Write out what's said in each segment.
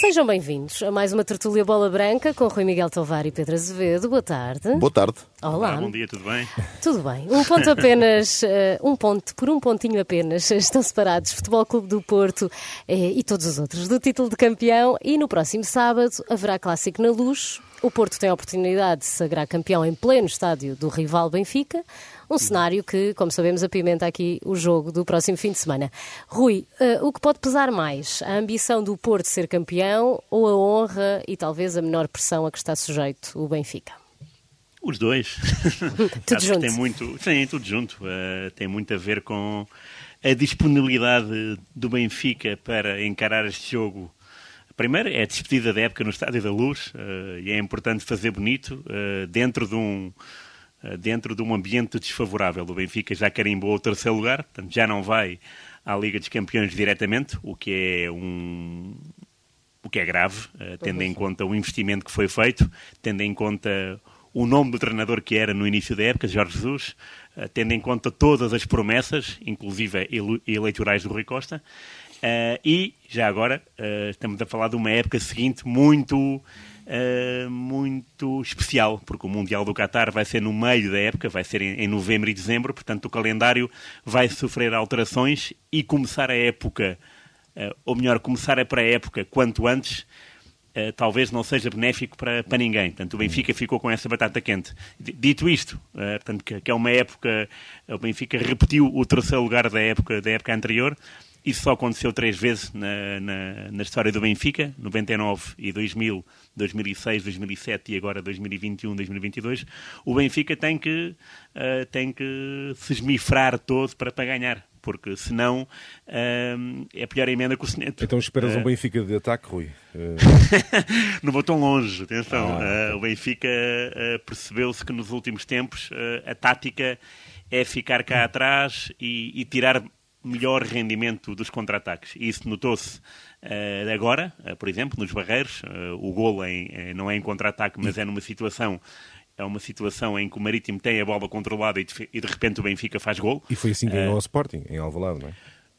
Sejam bem-vindos a mais uma tertúlia Bola Branca com Rui Miguel Tovar e Pedro Azevedo. Boa tarde. Boa tarde. Olá. Olá, bom dia, tudo bem? Tudo bem. Um ponto apenas, eh, um ponto, por um pontinho apenas, estão separados Futebol Clube do Porto eh, e todos os outros do título de campeão. E no próximo sábado haverá clássico na luz. O Porto tem a oportunidade de se sagrar campeão em pleno estádio do rival Benfica. Um cenário que, como sabemos, apimenta aqui o jogo do próximo fim de semana. Rui, eh, o que pode pesar mais? A ambição do Porto ser campeão ou a honra e talvez a menor pressão a que está sujeito o Benfica? Os dois. Tudo Acho junto. tem muito, sim, tudo junto. Eh, tem muito a ver com a disponibilidade do Benfica para encarar este jogo. Primeiro é a despedida da época no Estádio da Luz eh, e é importante fazer bonito eh, dentro de um eh, dentro de um ambiente desfavorável. O Benfica já carimbou o terceiro lugar, portanto já não vai à Liga dos Campeões diretamente, o que é um o que é grave, tendo em conta o investimento que foi feito, tendo em conta o nome do treinador que era no início da época, Jorge Jesus, tendo em conta todas as promessas, inclusive ele- eleitorais do Rui Costa, eh, e já agora eh, estamos a falar de uma época seguinte muito eh, muito especial, porque o Mundial do Qatar vai ser no meio da época, vai ser em, em novembro e dezembro, portanto o calendário vai sofrer alterações e começar a época ou melhor, começar a pré-época quanto antes, eh, talvez não seja benéfico para, para ninguém. Portanto, o Benfica ficou com essa batata quente. Dito isto, eh, portanto, que, que é uma época, o Benfica repetiu o terceiro lugar da época, da época anterior. Isso só aconteceu três vezes na, na, na história do Benfica, 99 e 2000, 2006, 2007 e agora 2021, 2022. O Benfica tem que, eh, tem que se esmifrar todo para, para ganhar, porque senão eh, é a pior emenda que o Seneto. Então esperas Eh, um Benfica de ataque, Rui? Eh, não vou tão longe, atenção. Ah, Eh, o Benfica eh, percebeu-se que nos últimos tempos eh, a tática é ficar cá atrás e, e tirar melhor rendimento dos contra-ataques. Isso notou-se eh, agora, eh, por exemplo, nos Barreiros. Eh, o golo em- não é em contra-ataque, mas é numa situação. É uma situação em que o Marítimo tem a bola controlada e de, e de repente o Benfica faz gol. e foi assim que ganhou ao Sporting, em Alvalade, não é?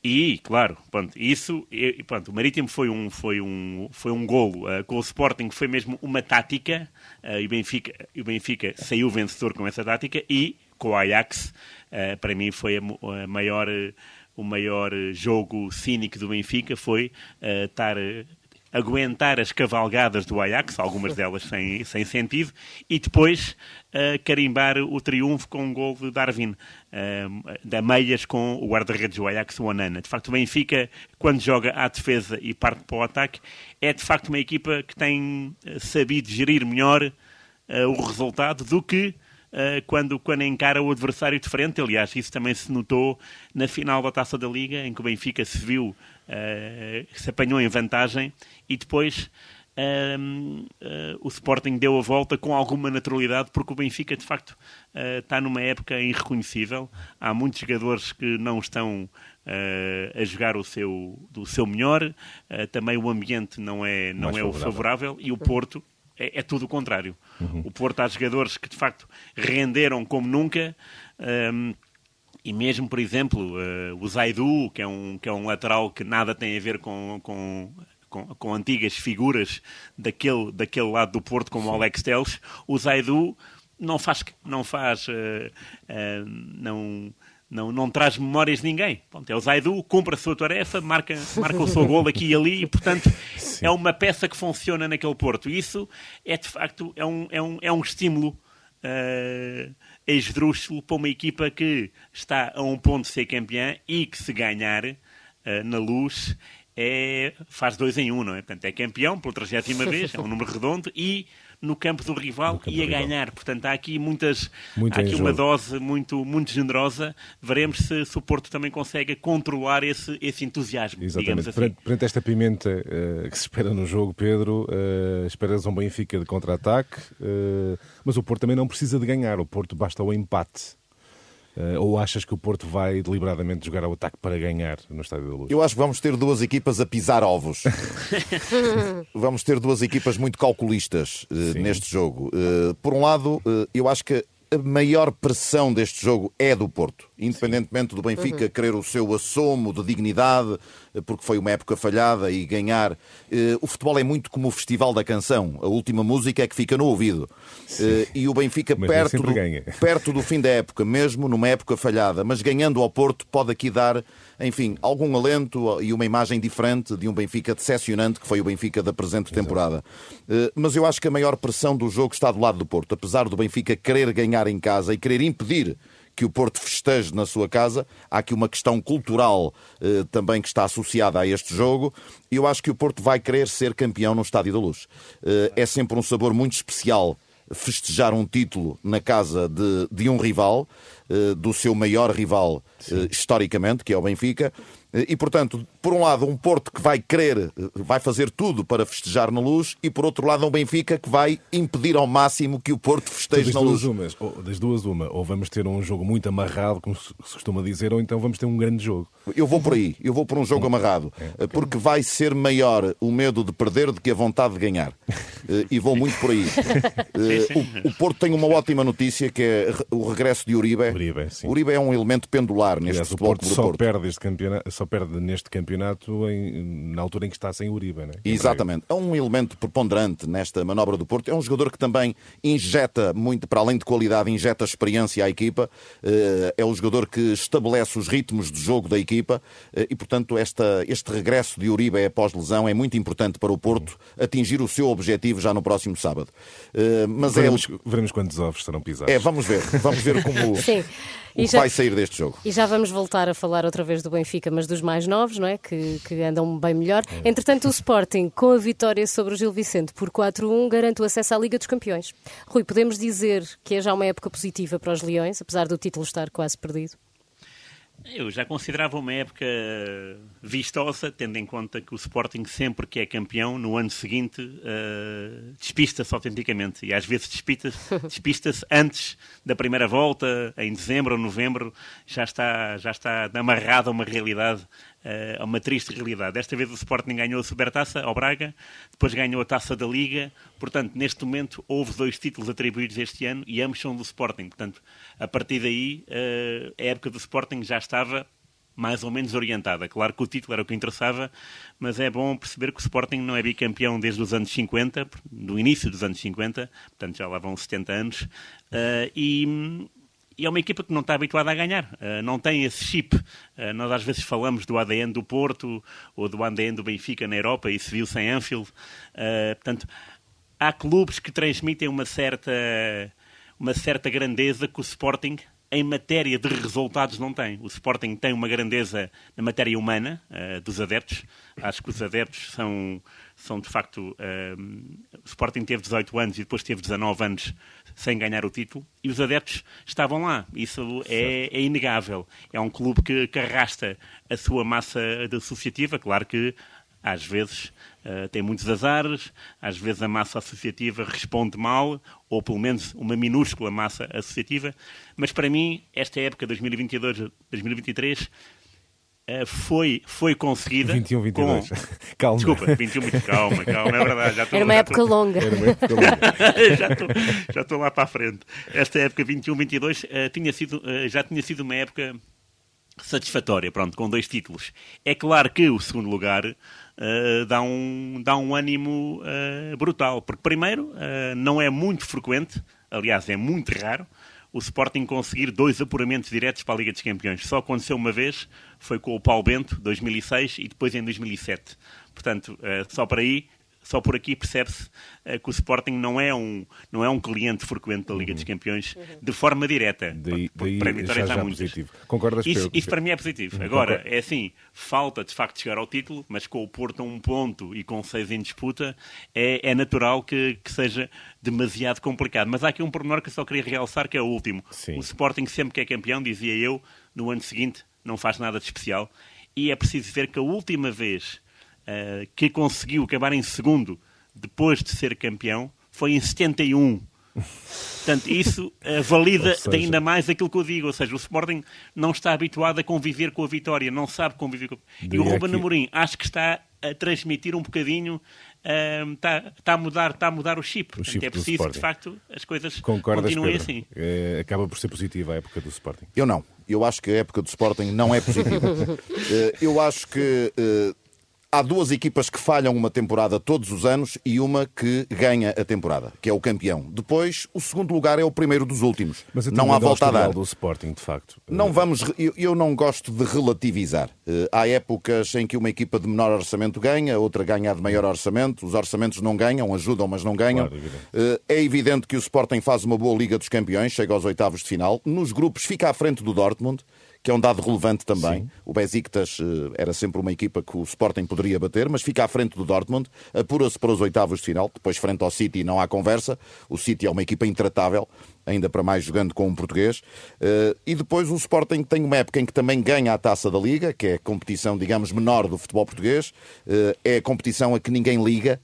E, claro, pronto, isso, e, pronto, o Marítimo foi um, foi um, foi um golo eh, com o Sporting, que foi mesmo uma tática, eh, e, o Benfica, e o Benfica saiu vencedor com essa tática, e com o Ajax, eh, para mim foi a, a maior, eh, o maior eh, jogo cínico do Benfica, foi eh, estar... eh, aguentar as cavalgadas do Ajax, algumas delas sem, sem sentido, e depois eh, carimbar o triunfo com um gol de Darwin, eh, da meias com o guarda-redes do Ajax, o Onana. De facto, o Benfica, quando joga à defesa e parte para o ataque, é de facto uma equipa que tem sabido gerir melhor eh, o resultado do que quando, quando encara o adversário diferente. Aliás, isso também se notou na final da Taça da Liga, em que o Benfica se viu, eh, se apanhou em vantagem e depois eh, o Sporting deu a volta com alguma naturalidade, porque o Benfica, de facto, eh, está numa época irreconhecível. Há muitos jogadores que não estão eh, a jogar o seu, do seu melhor, eh, também o ambiente não é, não Mais é o favorável. favorável e o Porto é, é tudo o contrário. O Porto há jogadores que de facto renderam como nunca. hum, e mesmo, por exemplo, eh, o Zaidu, que é, um, que é um lateral que nada tem a ver com, com, com, com antigas figuras daquele, daquele lado do Porto, como o Alex Teles, o Zaidu não faz, não faz, eh, eh, não, não, não traz memórias de ninguém. Pronto, é o Zaidu, cumpre a sua tarefa, marca, marca o seu gol aqui e ali, e portanto é uma peça que funciona naquele Porto. Isso é de facto é um, é um, é um estímulo uh, esdrúxulo para uma equipa que está a um ponto de ser campeã e que se ganhar uh, na luz é, faz dois em um, não é? Portanto, é campeão pela trigésima vez, é um número redondo, e no campo do rival campo e a rival. ganhar. Portanto, há aqui muitas Muito há aqui uma jogo. dose muito, muito generosa. Veremos se, se o Porto também consegue controlar esse, esse entusiasmo, Exatamente. assim. Perante, perante esta pimenta eh, que se espera no jogo, Pedro, eh, esperas um Benfica de contra-ataque, eh, mas o Porto também não precisa de ganhar, o Porto basta o empate. Eh, ou achas que o Porto vai deliberadamente jogar ao ataque para ganhar no Estádio da Luz? Eu acho que vamos ter duas equipas a pisar ovos. vamos ter duas equipas muito calculistas eh, neste jogo. Eh, por um lado, eu acho que a maior pressão deste jogo é do Porto. Independentemente do Benfica uhum. querer o seu assomo de dignidade, porque foi uma época falhada e ganhar. Eh, o futebol é muito como o Festival da Canção. A última música é que fica no ouvido. Sim. Eh, e o Benfica, perto do, perto do fim da época, mesmo numa época falhada, mas ganhando ao Porto, pode aqui dar enfim, algum alento e uma imagem diferente de um Benfica decepcionante que foi o Benfica da presente temporada. Eh, mas eu acho que a maior pressão do jogo está do lado do Porto. Apesar do Benfica querer ganhar em casa e querer impedir que o Porto festeje na sua casa. Há aqui uma questão cultural eh, também que está associada a este jogo. E eu acho que o Porto vai querer ser campeão no Estádio da Luz. Eh, é sempre um sabor muito especial festejar um título na casa de, de um rival, eh, do seu maior rival eh, historicamente, que é o Benfica. E, portanto, por um lado, um Porto que vai querer, vai fazer tudo para festejar na luz, e por outro lado, um Benfica que vai impedir ao máximo que o Porto festeje então, na luz. Umas, ou, das duas, uma. Ou vamos ter um jogo muito amarrado, como se costuma dizer, ou então vamos ter um grande jogo. Eu vou por aí, eu vou por um jogo amarrado, é, porque vai ser maior o medo de perder do que a vontade de ganhar. Eh, e vou muito por aí. Eh, o, o Porto tem uma ótima notícia que é o regresso de Uribe. Uribe, sim. Uribe é um elemento pendular neste Aliás, futebol o Porto só Porto. perde este campeonato só perde neste campeonato em, na altura em que está sem Uribe. Né? Exatamente. É um elemento preponderante nesta manobra do Porto. É um jogador que também injeta muito, para além de qualidade, injeta experiência à equipa. Eh, é o jogador que estabelece os ritmos de jogo da equipa eh, e, portanto, esta, este regresso de Uribe após lesão é muito importante para o Porto atingir o seu objetivo já no próximo sábado. Eh, mas veremos, é... veremos quantos ovos serão pisados. É, vamos ver. Vamos ver como... Sim o já, vai sair deste jogo. E já vamos voltar a falar outra vez do Benfica, mas dos mais novos, não é? Que, que andam bem melhor. Entretanto, o Sporting, com a vitória sobre o Gil Vicente por 4-1, garante o acesso à Liga dos Campeões. Rui, podemos dizer que é já uma época positiva para os Leões, apesar do título estar quase perdido? Eu já considerava uma época vistosa, tendo em conta que o Sporting, sempre que é campeão, no ano seguinte, uh, despista-se autenticamente. E às vezes despista-se despista antes da primeira volta, em dezembro ou novembro, já está, já está amarrado a uma realidade é uma triste realidade. Desta vez o Sporting ganhou a Supertaça ao Braga, depois ganhou a Taça da Liga. Portanto, neste momento houve dois títulos atribuídos este ano e ambos são do Sporting. Portanto, a partir daí eh, a época do Sporting já estava mais ou menos orientada. Claro que o título era o que interessava, mas é bom perceber que o Sporting não é bicampeão desde os anos 50, do início dos anos 50, portanto já lá vão 70 anos, uh, e, e é uma equipa que não está habituada a ganhar, uh, não tem esse chip. Uh, nós às vezes falamos do ADN do Porto ou do ADN do Benfica na Europa, e se viu sem Anfield. Uh, portanto, há clubes que transmitem uma certa, uma certa grandeza que o Sporting, em matéria de resultados, não tem. O Sporting tem uma grandeza na matéria humana dos adeptos. Acho que os adeptos são são de facto. Um, o Sporting teve 18 anos e depois teve 19 anos sem ganhar o título e os adeptos estavam lá. Isso é, é inegável. É um clube que, que arrasta a sua massa associativa. Claro que às vezes uh, tem muitos azares, às vezes a massa associativa responde mal, ou pelo menos uma minúscula massa associativa, mas para mim, esta época 2022-2023 eh, foi, foi conseguida. 21, 22. Com... calma. Desculpa, 21, 22. Calma, calma, é verdade. Já estou, Era uma época estou... longa. Era uma época longa. já, estou, já estou lá para a frente. Esta época 21, 22 uh, tinha sido, uh, já tinha sido uma época satisfatória, pronto, com dois títulos. É claro que o segundo lugar uh, dá, um, dá um ânimo brutal, porque primeiro não é muito frequente, aliás, é muito raro o Sporting conseguir dois apuramentos diretos para a Liga dos Campeões. Só aconteceu uma vez, foi com o Paulo Bento, 2006, e depois em 2007. Portanto, eh, só para aí só por aqui percebe-se uh, que o Sporting não é um, não é um cliente frequente da Liga uhum. dos Campeões uhum. de forma direta. Daí, daí para vitórias já, já há muitas. Positivo. Concordas isso, isso para mim é positivo. Uhum. Agora, é assim, falta de facto chegar ao título, mas com o Porto a um ponto e com seis em disputa, é, é natural que, que seja demasiado complicado. Mas há aqui um pormenor que eu só queria realçar, que é o último. Sim. O Sporting sempre que é campeão, dizia eu, no ano seguinte não faz nada de especial. E é preciso ver que a última vez uh, que conseguiu acabar em segundo depois de ser campeão foi em 71. Portanto, isso uh, valida seja... ainda mais aquilo que eu digo. Ou seja, o Sporting não está habituado a conviver com a vitória, não sabe conviver com a... E o Ruben aqui... Amorim acho que está a transmitir um bocadinho está, está, a mudar, está a mudar o chip. O chip é preciso que, de facto, as coisas Concordas, continuem Pedro? assim. É, acaba por ser positiva a época do Sporting. Eu não. Eu acho que a época do Sporting não é positiva. Eh, Eu acho que eh, há duas equipas que falham uma temporada todos os anos e uma que ganha a temporada, que é o campeão. Depois, o segundo lugar é o primeiro dos últimos. Mas eu não há volta a dar. do Sporting, de facto. Não vamos. Eu, eu não gosto de relativizar. Eh, há épocas em que uma equipa de menor orçamento ganha, outra ganha de maior orçamento. Os orçamentos não ganham, ajudam, mas não ganham. Claro, evidente. Eh, é evidente que o Sporting faz uma boa Liga dos Campeões, chega aos oitavos de final. Nos grupos fica à frente do Dortmund, que é um dado relevante também. O Besiktas eh, era sempre uma equipa que o Sporting poderia bater, mas fica à frente do Dortmund, apura-se para os oitavos de final. Depois, frente ao City, não há conversa. O City é uma equipa intratável, ainda para mais jogando com um português. Eh, e depois o Sporting tem uma época em que também ganha a taça da Liga, que é a competição, digamos, menor do futebol português. Eh, é a competição a que ninguém liga.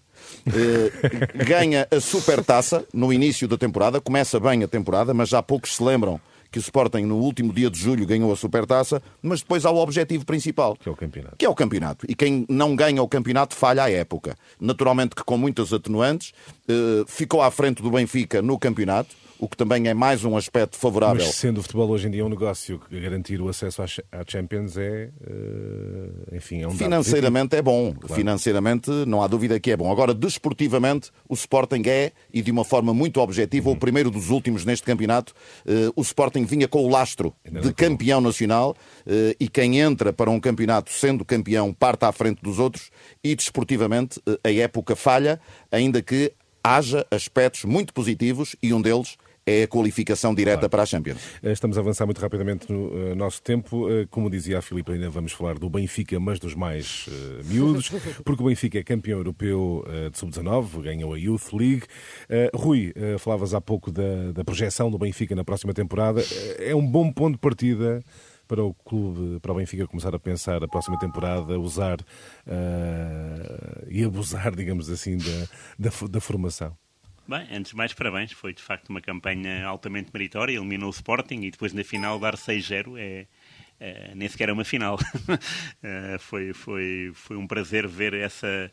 Ganha a supertaça no início da temporada, começa bem a temporada, mas já poucos se lembram que o Sporting no último dia de julho ganhou a supertaça, mas depois há o objetivo principal, Que é o campeonato. que é o campeonato. E quem não ganha o campeonato falha a época. Naturalmente que com muitas atenuantes, eh, ficou à frente do Benfica no campeonato, o que também é mais um aspecto favorável. Mas sendo o futebol hoje em dia um negócio que garantir o acesso à Ch- à Champions é, eh, enfim, é um Financeiramente é bom. Financeiramente não há dúvida que é bom. Agora, desportivamente, o Sporting é, e de uma forma muito objetiva, o primeiro dos últimos neste campeonato. Eh, o Sporting vinha com o lastro de acabou. campeão nacional eh, e quem entra para um campeonato sendo campeão parte à frente dos outros e desportivamente a época falha, ainda que haja aspectos muito positivos e um deles é a qualificação direta para a Champions. Eh, Estamos a avançar muito rapidamente no eh, nosso tempo. Eh, como dizia a Filipe, ainda vamos falar do Benfica, mas dos mais eh, miúdos, porque o Benfica é campeão europeu eh, de sub-19, ganhou a Youth League. Eh, Rui, falavas há pouco da, da projeção do Benfica na próxima temporada. É um bom ponto de partida para o clube, para o Benfica começar a pensar a próxima temporada, usar eh, e abusar, digamos assim, da, da, da formação. Bem, antes de mais, parabéns. Foi de facto uma campanha altamente meritória. Eliminou o Sporting e depois na final dar 6-0 é, é, nem sequer é uma final. Eh, foi, foi, foi um prazer ver essa,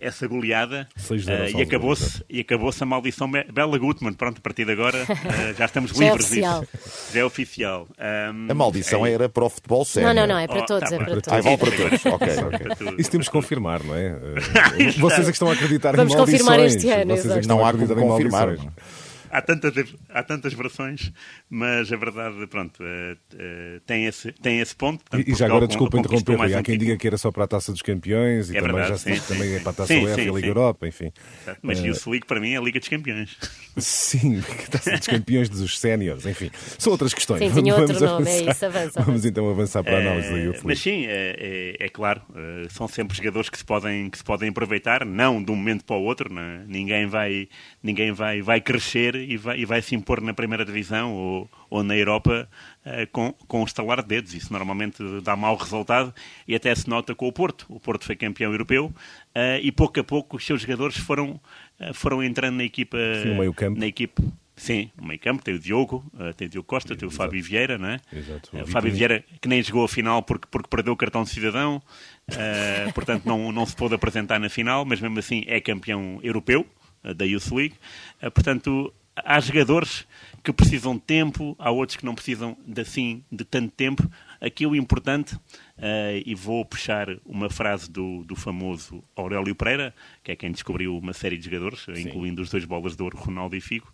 essa goleada 6-0 Eh, e acabou-se e acabou-se a maldição Be- Bela Gutmann. Pronto, a partir de agora eh, já estamos Já é livres disso. Já é oficial. Ahm, A maldição é- era para o futebol sério. Não, não, não, é para Oh, todos, tá é bem. para Ah, Ah, todos. vale para todos. Ok, Para. Isso temos que confirmar, não é? Eh, Vocês é que estão a acreditar Vamos em maldições. confirmar este ano, Vocês é que estão Não a há como acreditar em confirmar. Há tantas, há tantas versões, mas a verdade, pronto, eh, eh, tem, esse, tem esse ponto. Portanto, E, e já agora, desculpa interromper, há quem diga que era só para a Taça dos Campeões e É também verdade, já se diz sim, que também sim, é para a Taça UEFA e a Liga. Europa, enfim. Mas Eh, Youth League para mim é a Liga dos Campeões. Sim, a Taça dos Campeões dos Séniores, enfim. São outras questões. Sim, tinha Vamos outro nome, é isso, avança, Vamos então avançar para a análise da Eh, Youth mas sim, é, é- é claro, eh, são sempre jogadores que se podem, que se podem aproveitar, não de um momento para o outro. né? Ninguém, vai, ninguém vai, vai crescer e vai, e vai se impor na primeira divisão ou, ou na Europa eh, com, com um estalar de dedos. Isso normalmente dá mau resultado e até se nota com o Porto. O Porto foi campeão europeu eh, e pouco a pouco os seus jogadores foram, foram entrando na equipa. Sim, no meio-campo. Na equipe. Sim, no meio campo tem o Diogo, eh, tem o Diogo Costa, tem o Fábio Vieira, não é? Exato. Eh, O O Fábio. Vieira que nem jogou a final porque, porque perdeu o cartão de cidadão, eh, portanto não, não se pôde apresentar na final, mas mesmo assim é campeão europeu eh, da Youth League. Eh, portanto, há jogadores que precisam de tempo, há outros que não precisam de, assim, de tanto tempo. Aqui o importante, eh, e vou puxar uma frase do, do famoso Aurélio Pereira, que é quem descobriu uma série de jogadores, incluindo os dois bolas de ouro, Ronaldo e Figo.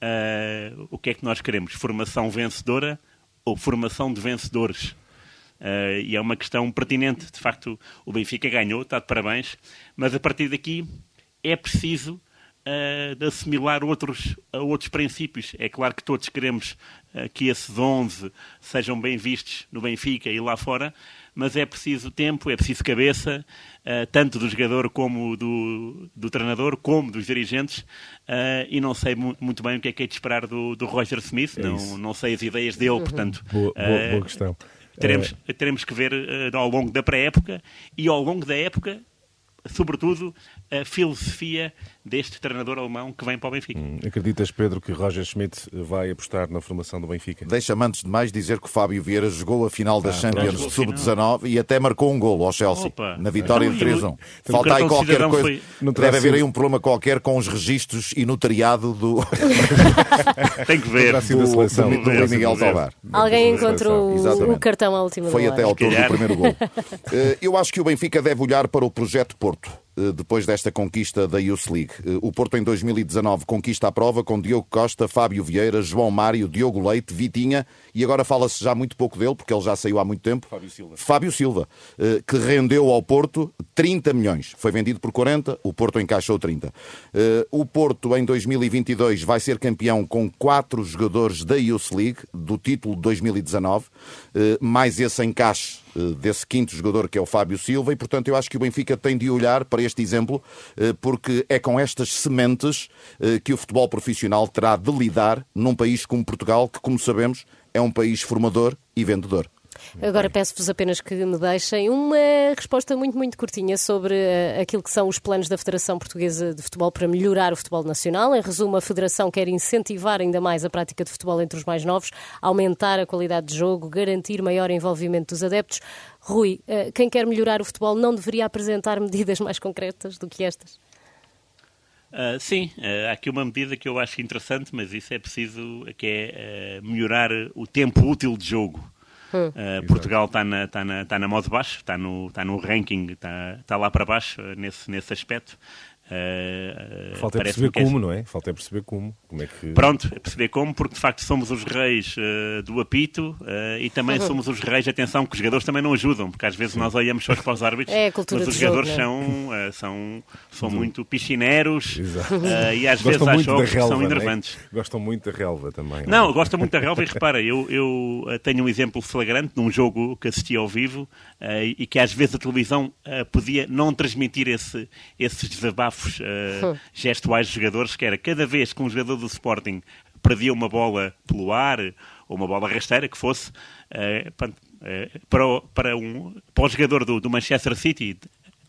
Eh, o que é que nós queremos? Formação vencedora ou formação de vencedores? Eh, e é uma questão pertinente. De facto, o Benfica ganhou, está de parabéns, mas a partir daqui é preciso eh, de assimilar outros, a outros princípios. É claro que todos queremos eh, que esses 11 sejam bem vistos no Benfica e lá fora, mas é preciso tempo, é preciso cabeça, eh, tanto do jogador como do, do treinador, como dos dirigentes, e não sei mu- muito bem o que é que é de esperar do, do Roger Smith, É não, não sei as ideias dele, portanto... Boa, boa- boa questão. Teremos, teremos que ver ao longo da pré-época e ao longo da época sobretudo, a filosofia deste treinador alemão que vem para o Benfica. Hum, acreditas, Pedro, que Roger Schmidt vai apostar na formação do Benfica? Deixa-me antes de mais dizer que o Fábio Vieira jogou a final da ah, Champions de Sub-19 e até marcou um gol ao Chelsea Opa. na vitória então, de 3-1. Falta aí qualquer coisa. Foi... Deve haver aí um problema qualquer com os registros e notariado do. Tem que ver. Do, do, do, do Miguel Tovar. Alguém encontrou o cartão à última Foi até ao autor do primeiro gol. Eh, eu acho que o Benfica deve olhar para o projeto Porto. Eh, depois desta conquista da Youth League. Eh, o Porto, em 2019, conquista a prova com Diogo Costa, Fábio Vieira, João Mário, Diogo Leite, Vitinha, e agora fala-se já muito pouco dele, porque ele já saiu há muito tempo. Fábio Silva. Fábio Silva, eh, que rendeu ao Porto 30 milhões. Foi vendido por 40, o Porto encaixou 30. O Porto, em 2022, vai ser campeão com quatro jogadores da Youth League, do título de 2019, mais esse encaixe desse quinto jogador que é o Fábio Silva, e portanto eu acho que o Benfica tem de olhar para este exemplo, eh, porque é com estas sementes eh, que o futebol profissional terá de lidar num país como Portugal, que, como sabemos, é um país formador e vendedor. Agora peço-vos apenas que me deixem uma resposta muito, muito curtinha sobre uh, aquilo que são os planos da Federação Portuguesa de Futebol para melhorar o futebol nacional. Em resumo, a Federação quer incentivar ainda mais a prática de futebol entre os mais novos, aumentar a qualidade de jogo, garantir maior envolvimento dos adeptos. Rui, uh, quem quer melhorar o futebol não deveria apresentar medidas mais concretas do que estas? Uh, sim, uh, há aqui uma medida que eu acho interessante, mas isso é preciso, que é uh, melhorar o tempo útil de jogo. Uh, Portugal está na, tá na, tá na moda baixo, está no, tá no ranking, está tá lá para baixo nesse, nesse aspecto. Uh, Falta é perceber como, é... não é? Falta é perceber como. como é que... Pronto, é perceber como, porque de facto somos os reis uh, do apito uh, e também uhum. somos os reis, atenção, que os jogadores também não ajudam, porque às vezes Sim. nós olhamos só para os árbitros, é mas os jogadores jogo, são, são, são muito piscineros e às vezes há jogos que são enervantes. É? Gostam muito da relva também. Não, não gostam muito da relva e repara, eu, eu tenho um exemplo flagrante num jogo que assisti ao vivo e que às vezes a televisão podia não transmitir esse, esses desabafos gestuais de jogadores, que era cada vez que um jogador do Sporting perdia uma bola pelo ar, ou uma bola rasteira, que fosse, uh, para, o, para, um, para o jogador do, do Manchester City,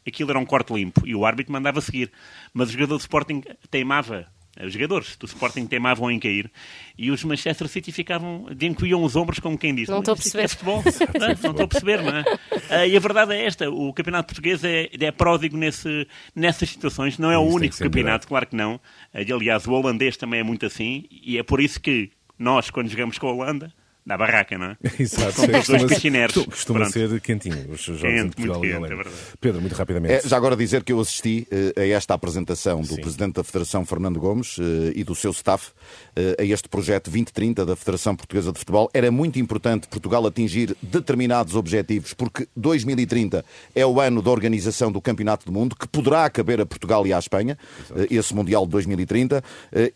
aquilo era um corte limpo e o árbitro mandava seguir. Mas o jogador do Sporting teimava os jogadores do Sporting teimavam em cair e os Manchester City ficavam, encolhiam os ombros como quem diz. Não estou a perceber. É futebol. não, estou a perceber, não é? Uh, e a verdade é esta, o campeonato português é, é pródigo nesse, nessas situações, não é o único campeonato, claro que não. Uh, aliás, o holandês também é muito assim e é por isso que nós, quando jogamos com a Holanda, da barraca, não é? Exato. São dois costineiros. Costuma ser quentinho os jogos quente, de Portugal muito quente, é verdade. Pedro, muito rapidamente. É, já agora dizer que eu assisti uh, a esta apresentação do Sim. Presidente da Federação, Fernando Gomes, uh, e do seu staff uh, a este projeto 2030 da Federação Portuguesa de Futebol. Era muito importante Portugal atingir determinados objetivos, porque 2030 é o ano da organização do Campeonato do Mundo, que poderá caber a Portugal e à Espanha, esse Mundial de 2030,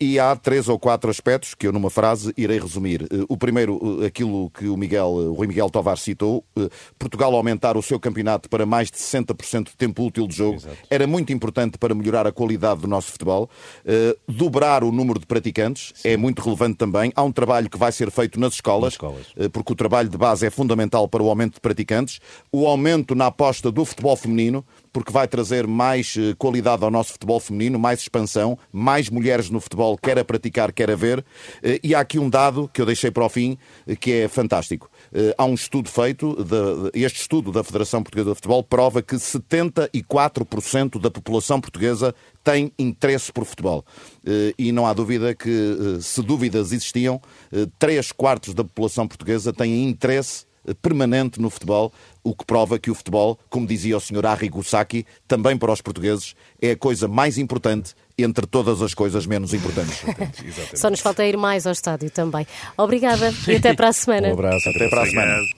e há três ou quatro aspectos que eu, numa frase, irei resumir. o primeiro, aquilo que o Miguel, o Rui Miguel Tovar citou, eh, Portugal aumentar o seu campeonato para mais de 60% de tempo útil de jogo Exato. era muito importante para melhorar a qualidade do nosso futebol. Uh, dobrar o número de praticantes Sim. é muito relevante também. Há um trabalho que vai ser feito nas escolas, nas escolas. Uh, porque o trabalho de base é fundamental para o aumento de praticantes. O aumento na aposta do futebol feminino, porque vai trazer mais qualidade ao nosso futebol feminino, mais expansão, mais mulheres no futebol, quer a praticar, quer a ver. E há aqui um dado que eu deixei para o fim, que é fantástico. Eh, há um estudo feito, este estudo da Federação Portuguesa de Futebol prova que 74% da população portuguesa tem interesse por futebol. Eh, e não há dúvida que, eh, se dúvidas existiam, três quartos da população portuguesa têm interesse permanente no futebol, o que prova que o futebol, como dizia o Sr. Arrigo Sacchi, também para os portugueses, é a coisa mais importante entre todas as coisas menos importantes. Só nos falta ir mais ao estádio também. Obrigada e até para a semana. Um abraço. Até, até para a semana.